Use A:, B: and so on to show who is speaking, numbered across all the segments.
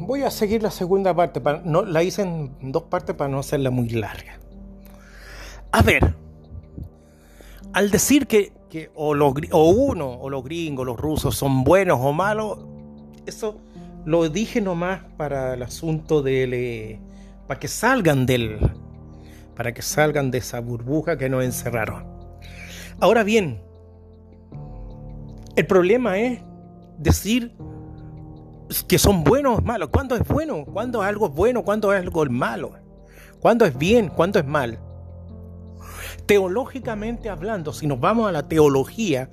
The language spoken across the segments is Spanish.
A: Voy a seguir la segunda parte. La hice en dos partes para no hacerla muy larga. A ver, al decir que, o, los, o uno, o los gringos, los rusos son buenos o malos, eso lo dije nomás para el asunto del... para que salgan del... para que salgan de esa burbuja que nos encerraron. Ahora bien, el problema es decir que son buenos o malos. ¿Cuándo es bueno? ¿Cuándo es algo bueno? ¿Cuándo es algo malo? ¿Cuándo es bien? ¿Cuándo es mal? Teológicamente hablando, si nos vamos a la teología,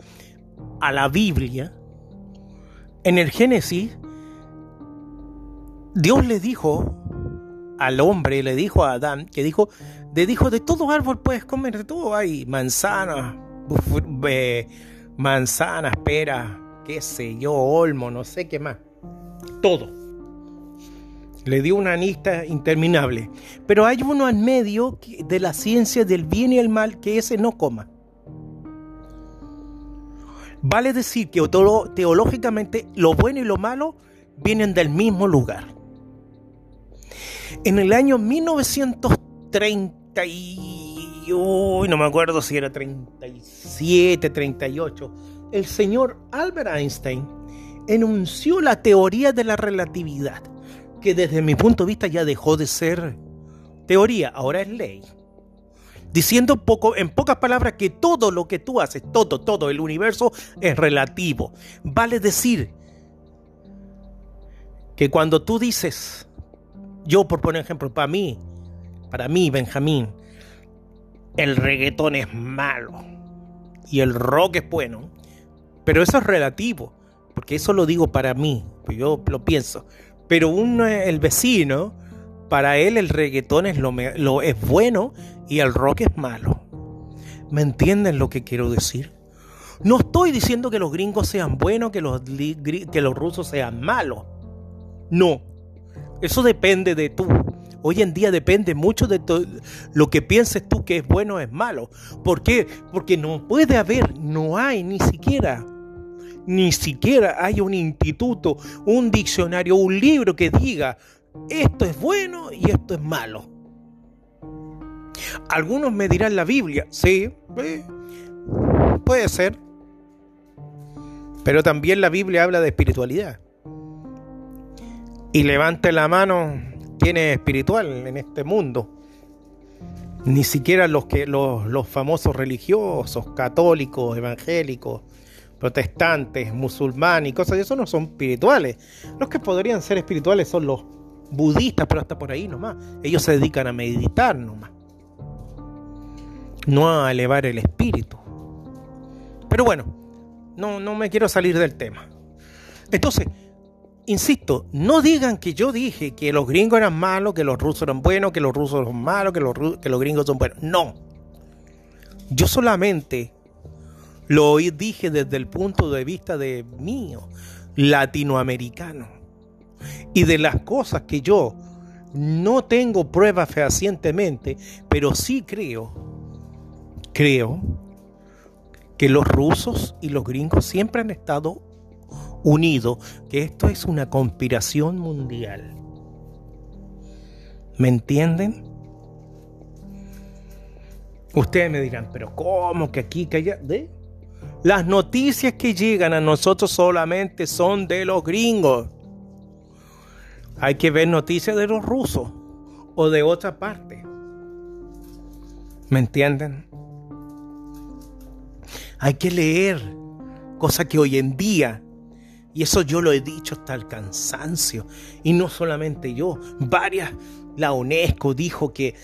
A: a la Biblia, en el Génesis, Dios le dijo al hombre, le dijo a Adán, que dijo, le dijo, de todo árbol puedes comer, de todo hay, manzanas, manzanas, peras, qué sé yo, olmo, no sé qué más todo. Le dio una lista interminable. Pero hay uno en medio de la ciencia del bien y el mal que ese no coma. Vale decir que teológicamente lo bueno y lo malo vienen del mismo lugar. En el año 1930 no me acuerdo si era 37, 38, el señor Albert Einstein enunció la teoría de la relatividad, que desde mi punto de vista ya dejó de ser teoría, ahora es ley. Diciendo poco, en pocas palabras que todo lo que tú haces, todo, todo el universo es relativo. Vale decir que cuando tú dices, yo por poner ejemplo, para mí, para mí, Benjamín, el reggaetón es malo y el rock es bueno, pero eso es relativo porque eso lo digo para mí, pues yo lo pienso. Pero uno, el vecino, para él el reggaetón es, lo, es bueno y el rock es malo. ¿Me entienden lo que quiero decir? No estoy diciendo que los gringos sean buenos, que los, que los rusos sean malos. No. Eso depende de tú. Hoy en día depende mucho de lo que pienses tú que es bueno o es malo. ¿Por qué? Porque no puede haber, no hay ni siquiera ni siquiera hay un instituto, un diccionario, un libro que diga esto es bueno y esto es malo. Algunos me dirán la Biblia, sí, puede ser. Pero también la Biblia habla de espiritualidad. Y levante la mano quien es espiritual en este mundo. Ni siquiera los que los, los famosos religiosos, católicos, evangélicos, protestantes, musulmanes y cosas de eso no son espirituales. Los que podrían ser espirituales son los budistas, pero hasta por ahí nomás. Ellos se dedican a meditar nomás. No a elevar el espíritu. Pero bueno, no, no me quiero salir del tema. Entonces, insisto, no digan que yo dije que los gringos eran malos, que los rusos eran buenos, que los rusos son malos, que los, que los gringos son buenos. No. Yo solamente lo dije desde el punto de vista de mío, latinoamericano. Y de las cosas que yo no tengo pruebas fehacientemente, pero sí creo, creo que los rusos y los gringos siempre han estado unidos, que esto es una conspiración mundial. ¿Me entienden? Ustedes me dirán, pero ¿cómo que aquí, que allá? ¿De? Las noticias que llegan a nosotros solamente son de los gringos. Hay que ver noticias de los rusos o de otra parte. ¿Me entienden? Hay que leer, cosa que hoy en día, y eso yo lo he dicho hasta el cansancio, y no solamente yo, varias la UNESCO dijo que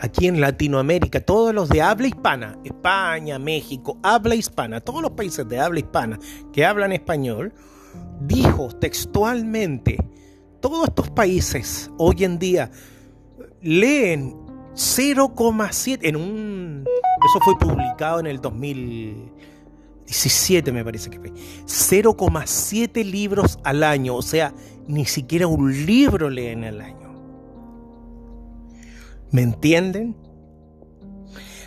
A: aquí en Latinoamérica, todos los de habla hispana, España, México, habla hispana, todos los países de habla hispana que hablan español, dijo textualmente, todos estos países hoy en día leen 0,7 en un... Eso fue publicado en el 2017 me parece que fue. 0,7 libros al año, o sea, ni siquiera un libro leen al año. ¿Me entienden?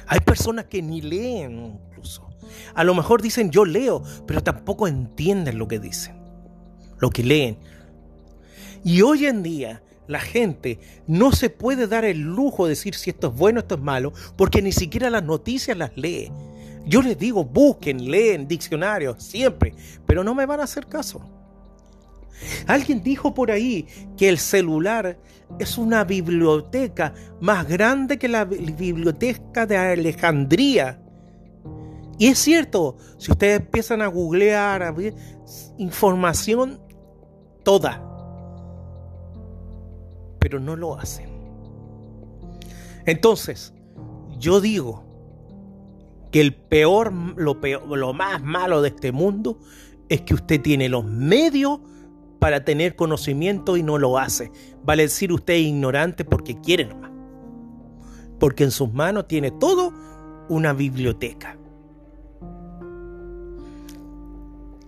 A: Hay personas que ni leen incluso. A lo mejor dicen yo leo, pero tampoco entienden lo que dicen, lo que leen. Y hoy en día la gente no se puede dar el lujo de decir si esto es bueno, esto es malo, porque ni siquiera las noticias las lee. Yo les digo, busquen, leen diccionarios, siempre, pero no me van a hacer caso. Alguien dijo por ahí que el celular es una biblioteca más grande que la biblioteca de Alejandría. Y es cierto, si ustedes empiezan a googlear, a información toda, pero no lo hacen. Entonces, yo digo que el peor, lo, peor, lo más malo de este mundo es que usted tiene los medios para tener conocimiento y no lo hace. Vale decir usted es ignorante porque quiere nomás. Porque en sus manos tiene todo una biblioteca.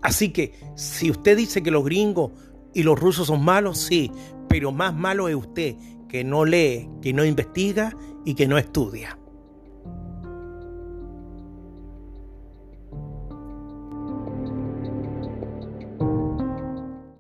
A: Así que si usted dice que los gringos y los rusos son malos, sí, pero más malo es usted que no lee, que no investiga y que no estudia.